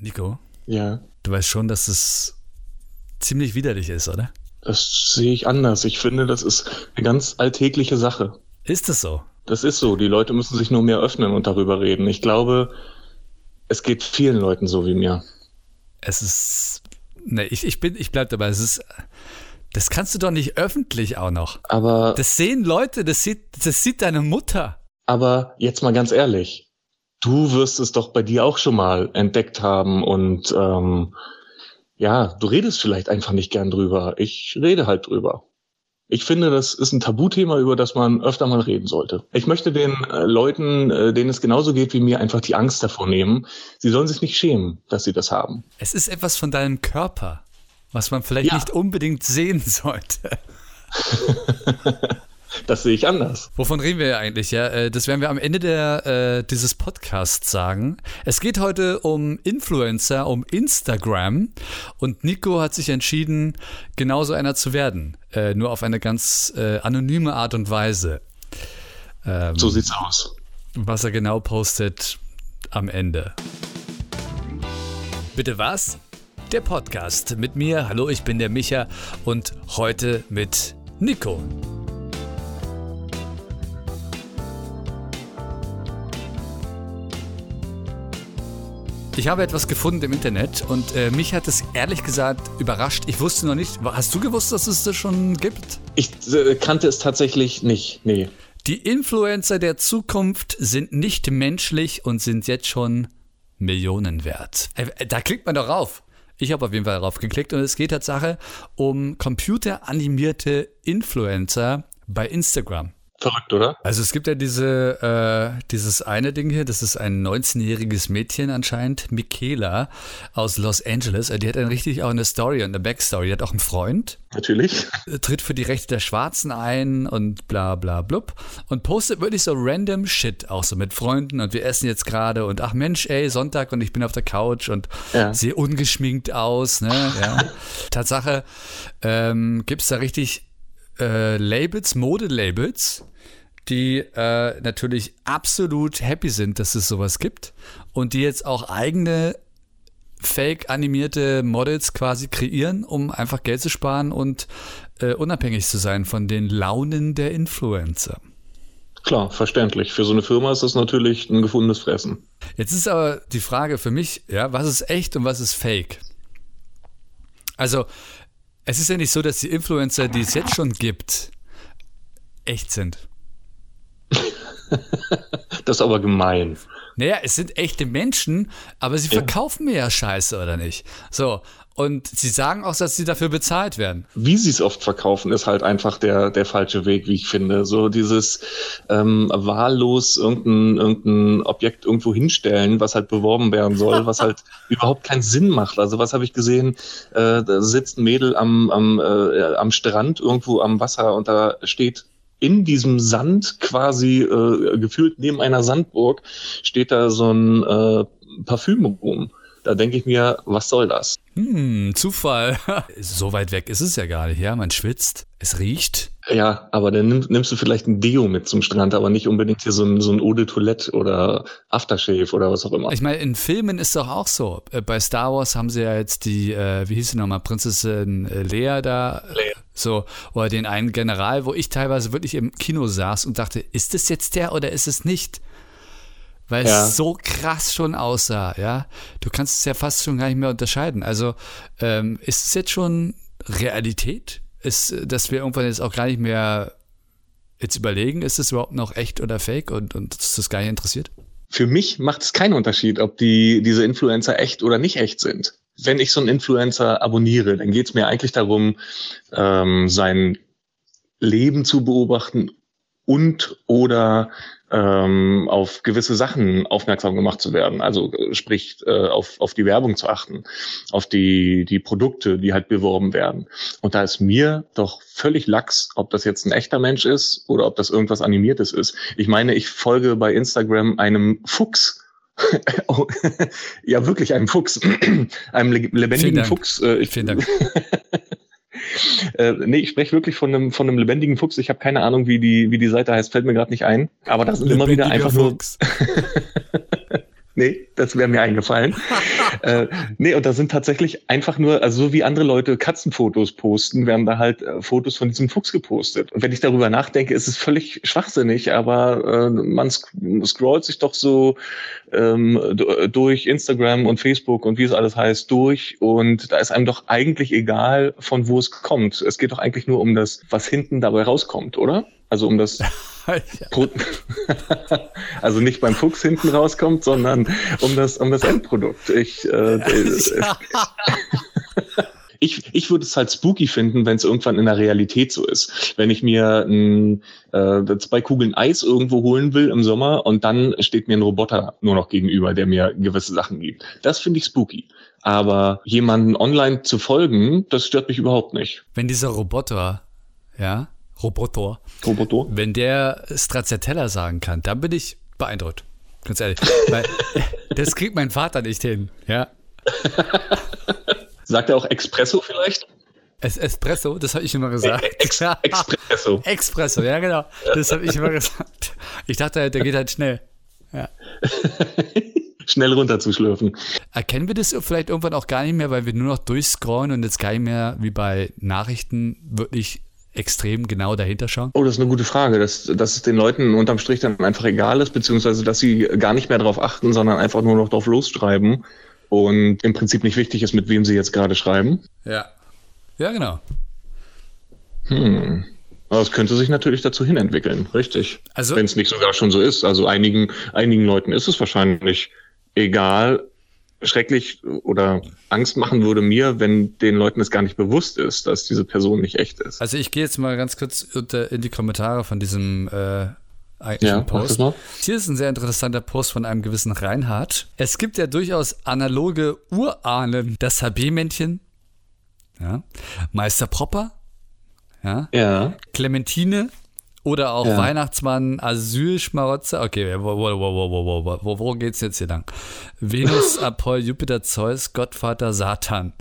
Nico, Ja, du weißt schon, dass es ziemlich widerlich ist, oder? das sehe ich anders. Ich finde, das ist eine ganz alltägliche Sache. Ist es so? Das ist so. Die Leute müssen sich nur mehr öffnen und darüber reden. Ich glaube, es geht vielen Leuten so wie mir. Es ist. Ne, ich, ich bin, ich bleib dabei. Es ist. Das kannst du doch nicht öffentlich auch noch. Aber, Das sehen Leute, das sieht, das sieht deine Mutter. aber jetzt mal ganz ehrlich. Du wirst es doch bei dir auch schon mal entdeckt haben und ähm, ja, du redest vielleicht einfach nicht gern drüber. Ich rede halt drüber. Ich finde, das ist ein Tabuthema, über das man öfter mal reden sollte. Ich möchte den äh, Leuten, äh, denen es genauso geht wie mir, einfach die Angst davor nehmen. Sie sollen sich nicht schämen, dass sie das haben. Es ist etwas von deinem Körper, was man vielleicht Ja. nicht unbedingt sehen sollte. Das sehe ich anders. Wovon reden wir ja eigentlich? Ja, äh, das werden wir am Ende der, äh, dieses Podcasts sagen. Es geht heute um Influencer, um Instagram. Und Nico hat sich entschieden, genauso einer zu werden. Äh, nur auf eine ganz äh, anonyme Art und Weise. Ähm, So sieht's aus. was er genau postet am Ende. Bitte was? Der Podcast mit mir. Hallo, ich bin der Micha und heute mit Nico. Ich habe etwas gefunden im Internet und äh, mich hat es ehrlich gesagt überrascht. Ich wusste noch nicht. Hast du gewusst, dass es das schon gibt? Ich äh, kannte es tatsächlich nicht. Nee. Die Influencer der Zukunft sind nicht menschlich und sind jetzt schon Millionen wert. Äh, Da klickt man doch rauf. Ich habe auf jeden Fall darauf geklickt und es geht Tatsache um computeranimierte Influencer bei Instagram. Verrückt, oder? Also es gibt ja diese, äh, dieses eine Ding hier, das ist ein 19-jähriges Mädchen anscheinend, Michaela aus Los Angeles. Äh, Die hat dann richtig auch eine Story und eine Backstory. Die hat auch einen Freund, Natürlich. äh, tritt für die Rechte der Schwarzen ein und bla bla blub und postet wirklich so random Shit, auch so mit Freunden und wir essen jetzt gerade und ach Mensch, ey, Sonntag und ich bin auf der Couch und Ja. sehe ungeschminkt aus, ne? Ja. Tatsache ähm, gibt es da richtig äh, Labels, Modelabels, die äh, natürlich absolut happy sind, dass es sowas gibt und die jetzt auch eigene fake animierte Models quasi kreieren, um einfach Geld zu sparen und äh, unabhängig zu sein von den Launen der Influencer. Klar, verständlich. Für so eine Firma ist das natürlich ein gefundenes Fressen. Jetzt ist aber die Frage für mich, ja, was ist echt und was ist fake? Also, es ist ja nicht so, dass die Influencer, die es jetzt schon gibt, echt sind. Das ist aber gemein. Naja, es sind echte Menschen, aber sie verkaufen mir ja Scheiße, oder nicht? So, und sie sagen auch, dass sie dafür bezahlt werden. Wie sie es oft verkaufen, ist halt einfach der, der falsche Weg, wie ich finde. So dieses ähm, wahllos irgendein, irgendein Objekt irgendwo hinstellen, was halt beworben werden soll, was halt überhaupt keinen Sinn macht. Also was habe ich gesehen? Äh, da sitzt ein Mädel am, am, äh, am Strand irgendwo am Wasser und da steht in diesem Sand quasi äh, gefühlt neben einer Sandburg steht da so ein äh, Parfüm rum. Da denke ich mir, was soll das? Hm, Zufall. so weit weg ist es ja gar nicht, ja? Man schwitzt, es riecht. Ja, aber dann nimm, nimmst du vielleicht ein Deo mit zum Strand, aber nicht unbedingt hier so ein, so ein Eau de Toilette oder Aftershave oder was auch immer. Ich meine, in Filmen ist doch auch so. Äh, Bei Star Wars haben sie ja jetzt die, äh, wie hieß sie nochmal, Prinzessin äh, Leia da. Leia. So, oder den einen General, wo ich teilweise wirklich im Kino saß und dachte, ist es jetzt der oder ist es nicht? Weil Ja. es so krass schon aussah, ja. Du kannst es ja fast schon gar nicht mehr unterscheiden. Also, ähm, ist es jetzt schon Realität? Ist, äh, dass wir irgendwann jetzt auch gar nicht mehr jetzt überlegen, ist es überhaupt noch echt oder fake und, und uns das gar nicht interessiert? Für mich macht es keinen Unterschied, ob die, diese Influencer echt oder nicht echt sind. Wenn ich so einen Influencer abonniere, dann geht es mir eigentlich darum, ähm, sein Leben zu beobachten und oder ähm, auf gewisse Sachen aufmerksam gemacht zu werden. Also äh, sprich äh, auf, auf die Werbung zu achten, auf die, die Produkte, die halt beworben werden. Und da ist mir doch völlig lax, ob das jetzt ein echter Mensch ist oder ob das irgendwas Animiertes ist. Ich meine, ich folge bei Instagram einem Fuchs. Oh, ja, wirklich einem Fuchs. einem lebendigen. Fuchs. Äh, Vielen Dank. äh, nee, ich spreche wirklich von einem, von einem lebendigen Fuchs. Ich habe keine Ahnung, wie die, wie die Seite heißt, fällt mir gerade nicht ein. Aber da sind immer wieder einfach nur Fuchs. nee, das wäre mir eingefallen. äh, nee, und da sind tatsächlich einfach nur, also so wie andere Leute Katzenfotos posten, werden da halt äh, Fotos von diesem Fuchs gepostet. Und wenn ich darüber nachdenke, ist es völlig schwachsinnig, aber äh, man sc scrollt sich doch so ähm, durch Instagram und Facebook und wie es alles heißt durch und da ist einem doch eigentlich egal, von wo es kommt. Es geht doch eigentlich nur um das, was hinten dabei rauskommt, oder? Also um das also nicht beim Fuchs hinten rauskommt, sondern um das, um das Endprodukt. Ich, äh, ja. ich, ich würde es halt spooky finden, wenn es irgendwann in der Realität so ist. Wenn ich mir ein, äh, zwei Kugeln Eis irgendwo holen will im Sommer und dann steht mir ein Roboter nur noch gegenüber, der mir gewisse Sachen gibt. Das finde ich spooky. Aber jemanden online zu folgen, das stört mich überhaupt nicht. Wenn dieser Roboter, ja, Roboter. Roboter. Wenn der Stracciatella sagen kann, dann bin ich beeindruckt. Ganz ehrlich. Weil das kriegt mein Vater nicht hin. Ja. Sagt er auch Espresso vielleicht? Es Espresso, das habe ich immer gesagt. Ex Expresso. Expresso, ja genau. Das habe ich immer gesagt. Ich dachte, der geht halt schnell. Ja. schnell runterzuschlürfen. Erkennen wir das vielleicht irgendwann auch gar nicht mehr, weil wir nur noch durchscrollen und jetzt gar nicht mehr wie bei Nachrichten wirklich extrem genau dahinter schauen? Oh, das ist eine gute Frage, dass, dass es den Leuten unterm Strich dann einfach egal ist, beziehungsweise dass sie gar nicht mehr darauf achten, sondern einfach nur noch drauf losschreiben und im Prinzip nicht wichtig ist, mit wem sie jetzt gerade schreiben. Ja. Ja, genau. Hm. Aber es könnte sich natürlich dazu hin entwickeln, richtig. Also, Wenn es nicht sogar schon so ist. Also einigen, einigen Leuten ist es wahrscheinlich egal, schrecklich oder Angst machen würde mir, wenn den Leuten es gar nicht bewusst ist, dass diese Person nicht echt ist. Also ich gehe jetzt mal ganz kurz in die Kommentare von diesem äh, ja, Post. Hier ist ein sehr interessanter Post von einem gewissen Reinhard. Es gibt ja durchaus analoge Urahnen. Das HB-Männchen, ja, Meister Propper, ja, ja. Clementine, oder auch ja. Weihnachtsmann, Asylschmarotzer. Okay, wo, wo, wo, wo, wo, geht's jetzt hier lang? Venus, Apoll, Jupiter, Zeus, Gottvater, Satan.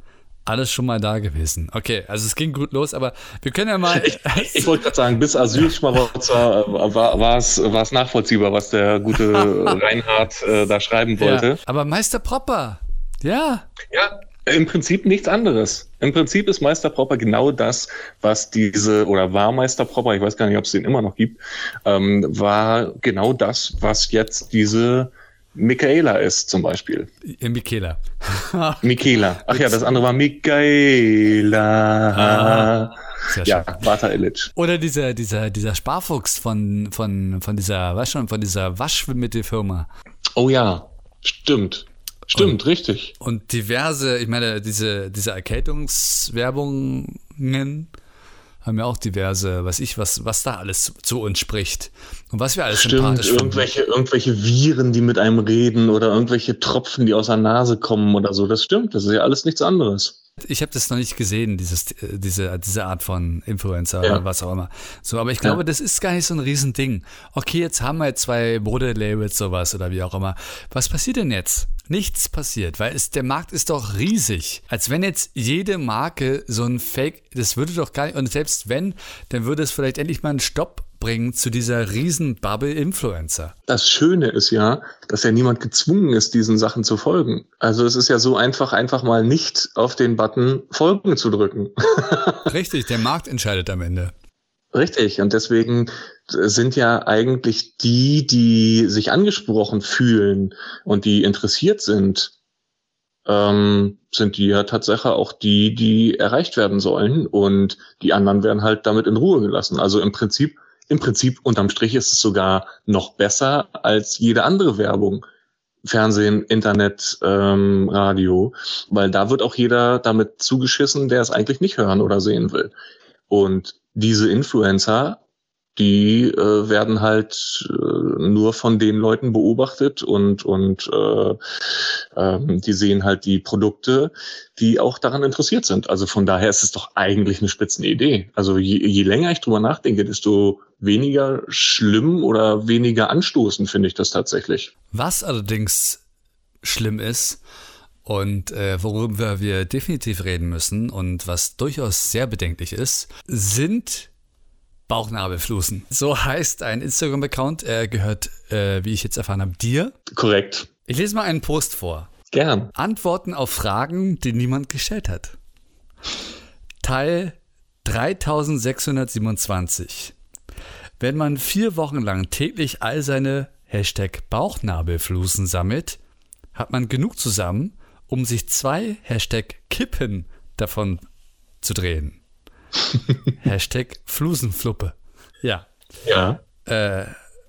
Alles schon mal da gewesen. Okay, also es ging gut los, aber wir können ja mal. Ich, ich wollte gerade sagen, bis Asylschmarotzer äh, war es nachvollziehbar, was der gute Reinhard äh, da schreiben wollte. Ja, aber Meister Propper, ja. Ja, im Prinzip nichts anderes. Im Prinzip ist Meister Propper genau das, was diese, oder war Meister Propper, ich weiß gar nicht, ob es den immer noch gibt, ähm, war genau das, was jetzt diese Michaela ist zum Beispiel. Äh, Michaela. Michaela. Ach ja, das andere war Michaela. Ah, ja, Bata Illich. Oder dieser, dieser, dieser Sparfuchs von, von, von dieser, was schon, von dieser Waschmittelfirma. Oh ja, stimmt. Stimmt, und, richtig. Und diverse, ich meine, diese, diese Erkältungswerbungen haben ja auch diverse, weiß ich, was, was da alles zu uns spricht. Und was wir alles Stimmt, sympathisch irgendwelche, finden. irgendwelche Viren, die mit einem reden oder irgendwelche Tropfen, die aus der Nase kommen oder so. Das stimmt, das ist ja alles nichts anderes. Ich habe das noch nicht gesehen, dieses, äh, diese, diese Art von Influencer ja. oder was auch immer. So, aber ich glaube, ja. das ist gar nicht so ein Riesending. Okay, jetzt haben wir jetzt zwei Modelabels, sowas oder wie auch immer. Was passiert denn jetzt? Nichts passiert, weil es, der Markt ist doch riesig. Als wenn jetzt jede Marke so ein Fake, das würde doch gar nicht, und selbst wenn, dann würde es vielleicht endlich mal einen Stopp bringen zu dieser riesen Bubble Influencer. Das Schöne ist ja, dass ja niemand gezwungen ist, diesen Sachen zu folgen. Also es ist ja so einfach, einfach mal nicht auf den Button Folgen zu drücken. Richtig, der Markt entscheidet am Ende. Richtig, und deswegen sind ja eigentlich die, die sich angesprochen fühlen und die interessiert sind, ähm, sind die ja tatsächlich auch die, die erreicht werden sollen und die anderen werden halt damit in Ruhe gelassen. Also im Prinzip im Prinzip unterm Strich ist es sogar noch besser als jede andere Werbung. Fernsehen, Internet, ähm, Radio, weil da wird auch jeder damit zugeschissen, der es eigentlich nicht hören oder sehen will. Und diese Influencer, die äh, werden halt äh, nur von den Leuten beobachtet und, und äh, äh, die sehen halt die Produkte, die auch daran interessiert sind. Also von daher ist es doch eigentlich eine Spitzenidee. Also je, je länger ich drüber nachdenke, desto weniger schlimm oder weniger anstoßend finde ich das tatsächlich. Was allerdings schlimm ist, und äh, worüber wir definitiv reden müssen und was durchaus sehr bedenklich ist, sind Bauchnabelflusen. So heißt ein Instagram-Account. Er gehört, äh, wie ich jetzt erfahren habe, dir. Korrekt. Ich lese mal einen Post vor. Gern. Antworten auf Fragen, die niemand gestellt hat. Teil 3627. Wenn man vier Wochen lang täglich all seine Hashtag Bauchnabelflusen sammelt, hat man genug zusammen, um sich zwei Hashtag Kippen davon zu drehen. Hashtag Flusenfluppe. Ja. Ja. Äh,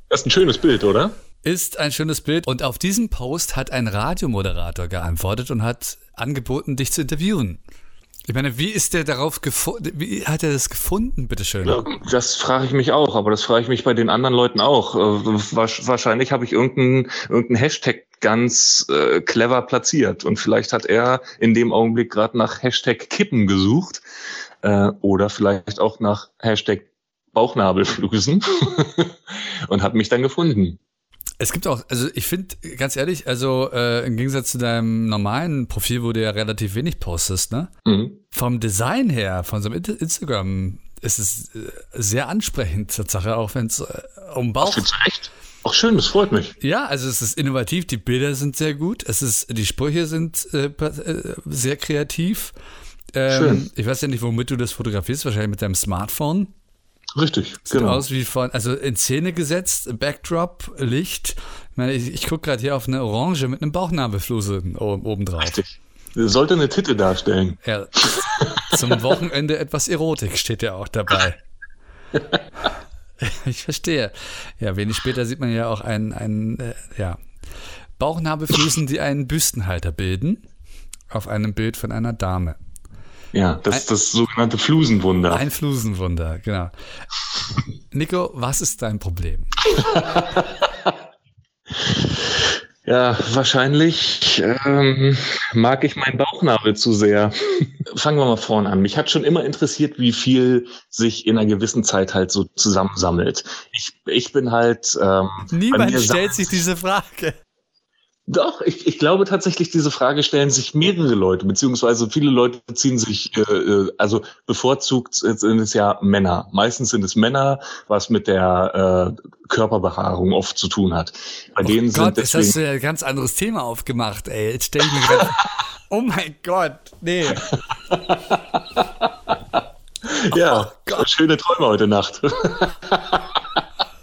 Das ist ein schönes Bild, oder? ist ein schönes Bild. Und auf diesen Post hat ein Radiomoderator geantwortet und hat angeboten, dich zu interviewen. Ich meine, wie ist der darauf gefunden? Wie hat er das gefunden, bitteschön? Ja, das frage ich mich auch, aber das frage ich mich bei den anderen Leuten auch. Äh, Wahrscheinlich habe ich irgendeinen irgendeinen Hashtag ganz äh, clever platziert und vielleicht hat er in dem Augenblick gerade nach Hashtag Kippen gesucht äh, oder vielleicht auch nach Hashtag Bauchnabelflusen und hat mich dann gefunden. Es gibt auch, also ich finde, ganz ehrlich, also äh, im Gegensatz zu deinem normalen Profil, wo du ja relativ wenig postest, ne? Mhm. Vom Design her, von so einem Instagram, ist es äh, sehr ansprechend, Tatsache, auch wenn es äh, um Bauch. Findest Auch schön, das freut mich. Ja, also es ist innovativ, die Bilder sind sehr gut, es ist, die Sprüche sind äh, äh, sehr kreativ. Ähm, Schön. Ich weiß ja nicht, womit du das fotografierst, wahrscheinlich mit deinem Smartphone. Richtig, Sieht genau. aus wie von, also in Szene gesetzt, Backdrop, Licht. Ich meine, ich, ich gucke gerade hier auf eine Orange mit einem Bauchnabelfluse oben, oben drauf. Richtig. Sollte eine Titte darstellen. Ja, zum Wochenende etwas Erotik steht ja auch dabei. Ich verstehe. Ja, wenig später sieht man ja auch einen, einen äh, ja, Bauchnabelflusen, die einen Büstenhalter bilden, auf einem Bild von einer Dame. Ja, das ist das sogenannte Flusenwunder. Ein Flusenwunder, genau. Nico, was ist dein Problem? Ja, wahrscheinlich ähm, mag ich meinen Bauchnabel zu sehr. Fangen wir mal vorne an. Mich hat schon immer interessiert, wie viel sich in einer gewissen Zeit halt so zusammensammelt. Ich, ich bin halt. Ähm, Niemand stellt sich diese Frage. Doch, ich, ich glaube tatsächlich, diese Frage stellen sich mehrere Leute, beziehungsweise viele Leute ziehen sich, äh, äh, also bevorzugt sind es ja Männer. Meistens sind es Männer, was mit der äh, Körperbehaarung oft zu tun hat. Bei denen oh sind Gott, jetzt deswegen, hast du ja ein ganz anderes Thema aufgemacht, ey. Jetzt stell ich mir gerade. oh mein Gott, nee. Ja, Oh schöne Träume heute Nacht.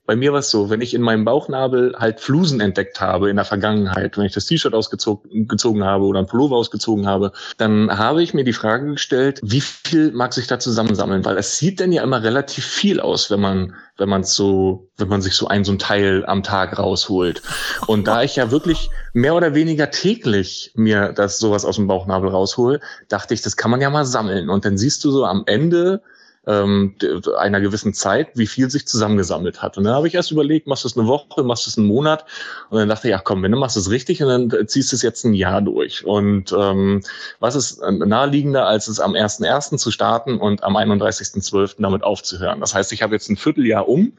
Bei mir war es so, wenn ich in meinem Bauchnabel halt Flusen entdeckt habe in der Vergangenheit, wenn ich das T-Shirt ausgezogen gezogen habe oder ein Pullover ausgezogen habe, dann habe ich mir die Frage gestellt, wie viel mag sich da zusammensammeln? Weil es sieht denn ja immer relativ viel aus, wenn man, wenn man so, wenn man sich so ein, so ein Teil am Tag rausholt. Und da ich ja wirklich mehr oder weniger täglich mir das sowas aus dem Bauchnabel raushole, dachte ich, das kann man ja mal sammeln. Und dann siehst du so am Ende ähm, einer gewissen Zeit, wie viel sich zusammengesammelt hat. Und dann habe ich erst überlegt, machst du es eine Woche, machst du es einen Monat? Und dann dachte ich, ja komm, wenn du machst es richtig und dann ziehst du es jetzt ein Jahr durch. Und ähm, was ist äh, naheliegender, als es am 1.1. zu starten und am 31.12. damit aufzuhören? Das heißt, ich habe jetzt ein Vierteljahr um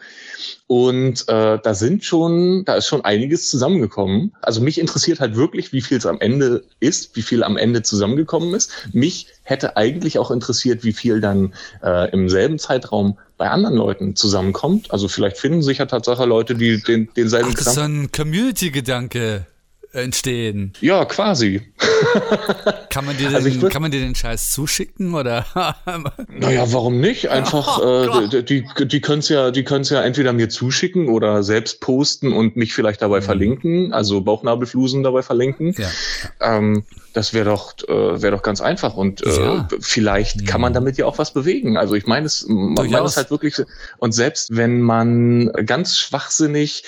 und äh, da sind schon, da ist schon einiges zusammengekommen. Also mich interessiert halt wirklich, wie viel es am Ende ist, wie viel am Ende zusammengekommen ist. Mich hätte eigentlich auch interessiert, wie viel dann äh, im selben Zeitraum bei anderen Leuten zusammenkommt. Also vielleicht finden sich ja Tatsache Leute, die den, denselben Ach, das ist so ein Community-Gedanke entstehen. Ja, quasi. Kann man dir den, Also ich würd- kann man dir den Scheiß zuschicken oder? Naja, warum nicht? Einfach, Oh äh, die, die, können es ja, die können's ja entweder mir zuschicken oder selbst posten und mich vielleicht dabei verlinken, also Bauchnabelflusen dabei verlinken. ja. Ähm, das wäre doch, äh, wäre doch ganz einfach und äh, Ja. vielleicht kann man damit ja auch was bewegen. Also ich meine es, man Durchaus. es halt wirklich. Und selbst wenn man ganz schwachsinnig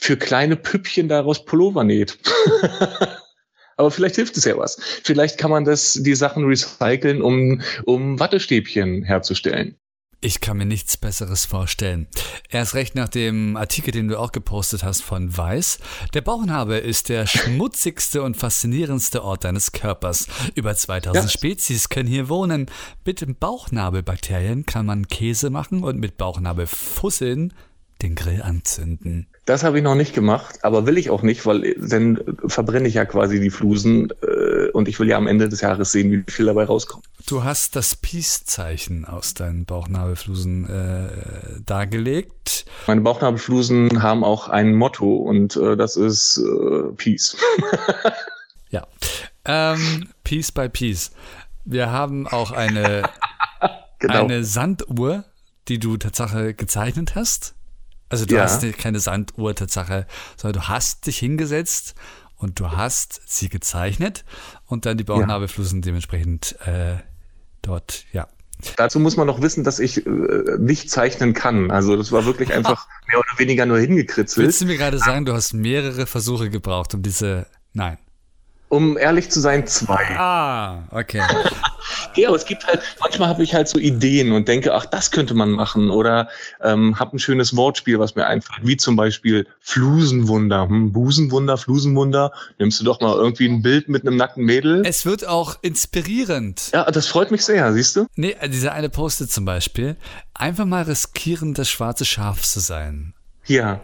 für kleine Püppchen daraus Pullover näht. Aber vielleicht hilft es ja was. Vielleicht kann man das, die Sachen recyceln, um, um Wattestäbchen herzustellen. Ich kann mir nichts Besseres vorstellen. Erst recht nach dem Artikel, den du auch gepostet hast von Weiß. Der Bauchnabel ist der schmutzigste und faszinierendste Ort deines Körpers. Über 2000 Ja. Spezies können hier wohnen. Mit Bauchnabelbakterien kann man Käse machen und mit Bauchnabelfusseln den Grill anzünden. Das habe ich noch nicht gemacht, aber will ich auch nicht, weil dann verbrenne ich ja quasi die Flusen äh, und ich will ja am Ende des Jahres sehen, wie viel dabei rauskommt. Du hast das Peace-Zeichen aus deinen Bauchnabelflusen äh, dargelegt. Meine Bauchnabelflusen haben auch ein Motto und äh, das ist äh, Peace. ja. Ähm, Peace by Peace. Wir haben auch eine, genau. eine Sanduhr, die du Tatsache gezeichnet hast. Also du ja. hast keine Sanduhr Tatsache, sondern du hast dich hingesetzt und du hast sie gezeichnet und dann die Bauchnabelflusen ja. dementsprechend äh, dort, ja. Dazu muss man noch wissen, dass ich äh, nicht zeichnen kann. Also das war wirklich einfach mehr oder weniger nur hingekritzelt. Willst du mir gerade sagen, du hast mehrere Versuche gebraucht, um diese. Nein. Um ehrlich zu sein, zwei. Ah, okay. ja, aber es gibt halt, manchmal habe ich halt so Ideen und denke, ach, das könnte man machen. Oder ähm, habe ein schönes Wortspiel, was mir einfällt, wie zum Beispiel Flusenwunder. Hm, Busenwunder, Flusenwunder. Nimmst du doch mal irgendwie ein Bild mit einem nackten Mädel. Es wird auch inspirierend. Ja, das freut mich sehr, siehst du? Nee, dieser eine Postet zum Beispiel. Einfach mal riskieren, das schwarze Schaf zu sein. Ja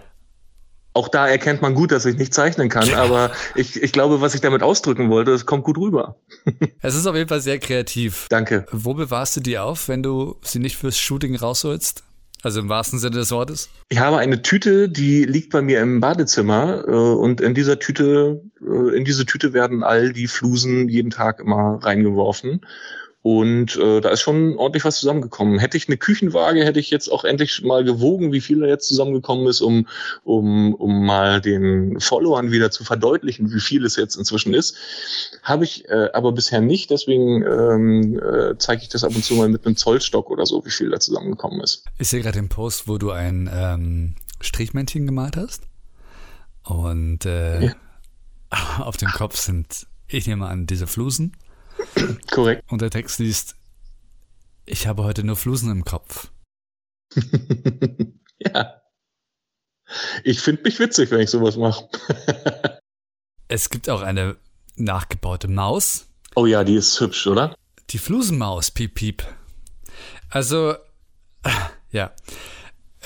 auch da erkennt man gut, dass ich nicht zeichnen kann, aber ich, ich glaube, was ich damit ausdrücken wollte, das kommt gut rüber. es ist auf jeden Fall sehr kreativ. Danke. Wo bewahrst du die auf, wenn du sie nicht fürs Shooting rausholst? Also im wahrsten Sinne des Wortes? Ich habe eine Tüte, die liegt bei mir im Badezimmer äh, und in dieser Tüte, äh, in diese Tüte werden all die Flusen jeden Tag immer reingeworfen. Und äh, da ist schon ordentlich was zusammengekommen. Hätte ich eine Küchenwaage, hätte ich jetzt auch endlich mal gewogen, wie viel da jetzt zusammengekommen ist, um, um, um mal den Followern wieder zu verdeutlichen, wie viel es jetzt inzwischen ist. Habe ich äh, aber bisher nicht, deswegen ähm, äh, zeige ich das ab und zu mal mit einem Zollstock oder so, wie viel da zusammengekommen ist. Ich sehe gerade den Post, wo du ein ähm, Strichmännchen gemalt hast. Und äh, ja. auf dem Kopf sind, ich nehme an, diese Flusen. Korrekt. Und der Text liest, ich habe heute nur Flusen im Kopf. ja. Ich finde mich witzig, wenn ich sowas mache. es gibt auch eine nachgebaute Maus. Oh ja, die ist hübsch, oder? Die Flusenmaus, piep, piep. Also, ja.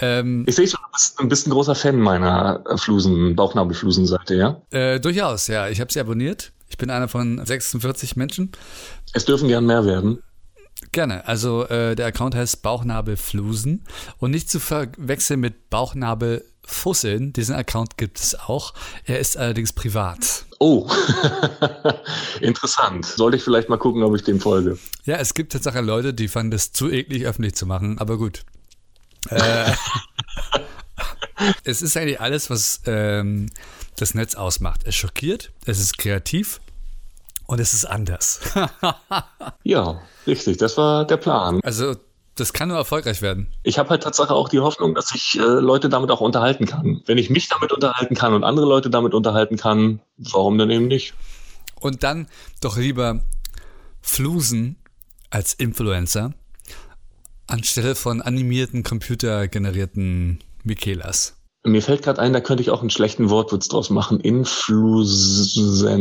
Ähm, ich sehe schon, du bist ein bisschen großer Fan meiner Flusen, Bauchnabelflusenseite, ja? Äh, durchaus, ja. Ich habe sie abonniert. Ich bin einer von 46 Menschen. Es dürfen gern mehr werden. Gerne. Also äh, der Account heißt Bauchnabelflusen und nicht zu verwechseln mit Bauchnabelfusseln. Diesen Account gibt es auch. Er ist allerdings privat. Oh, interessant. Sollte ich vielleicht mal gucken, ob ich dem folge. Ja, es gibt tatsächlich Leute, die fanden es zu eklig, öffentlich zu machen, aber gut. Äh, es ist eigentlich alles, was ähm, das Netz ausmacht. Es schockiert, es ist kreativ und es ist anders. ja, richtig, das war der Plan. Also das kann nur erfolgreich werden. Ich habe halt tatsächlich auch die Hoffnung, dass ich äh, Leute damit auch unterhalten kann. Wenn ich mich damit unterhalten kann und andere Leute damit unterhalten kann, warum dann eben nicht? Und dann doch lieber Flusen als Influencer anstelle von animierten, computergenerierten Michelas. Mir fällt gerade ein, da könnte ich auch einen schlechten Wortwitz draus machen. Influencer.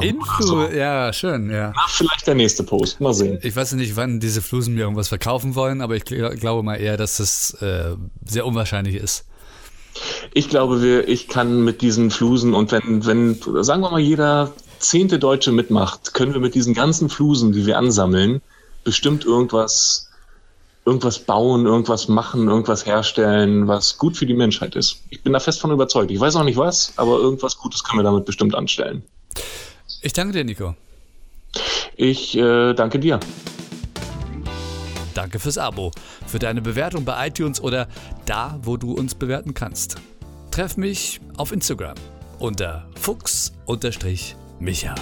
Influ, so. ja, schön, ja. Na, vielleicht der nächste Post. Mal sehen. Ich weiß nicht, wann diese Flusen mir irgendwas verkaufen wollen, aber ich glaube mal eher, dass das äh, sehr unwahrscheinlich ist. Ich glaube, wir, ich kann mit diesen Flusen und wenn, wenn, sagen wir mal, jeder zehnte Deutsche mitmacht, können wir mit diesen ganzen Flusen, die wir ansammeln, bestimmt irgendwas irgendwas bauen, irgendwas machen, irgendwas herstellen, was gut für die Menschheit ist. Ich bin da fest von überzeugt. Ich weiß auch nicht was, aber irgendwas Gutes können wir damit bestimmt anstellen. Ich danke dir, Nico. Ich äh, danke dir. Danke fürs Abo, für deine Bewertung bei iTunes oder da, wo du uns bewerten kannst. Treff mich auf Instagram unter Fuchs-Micha.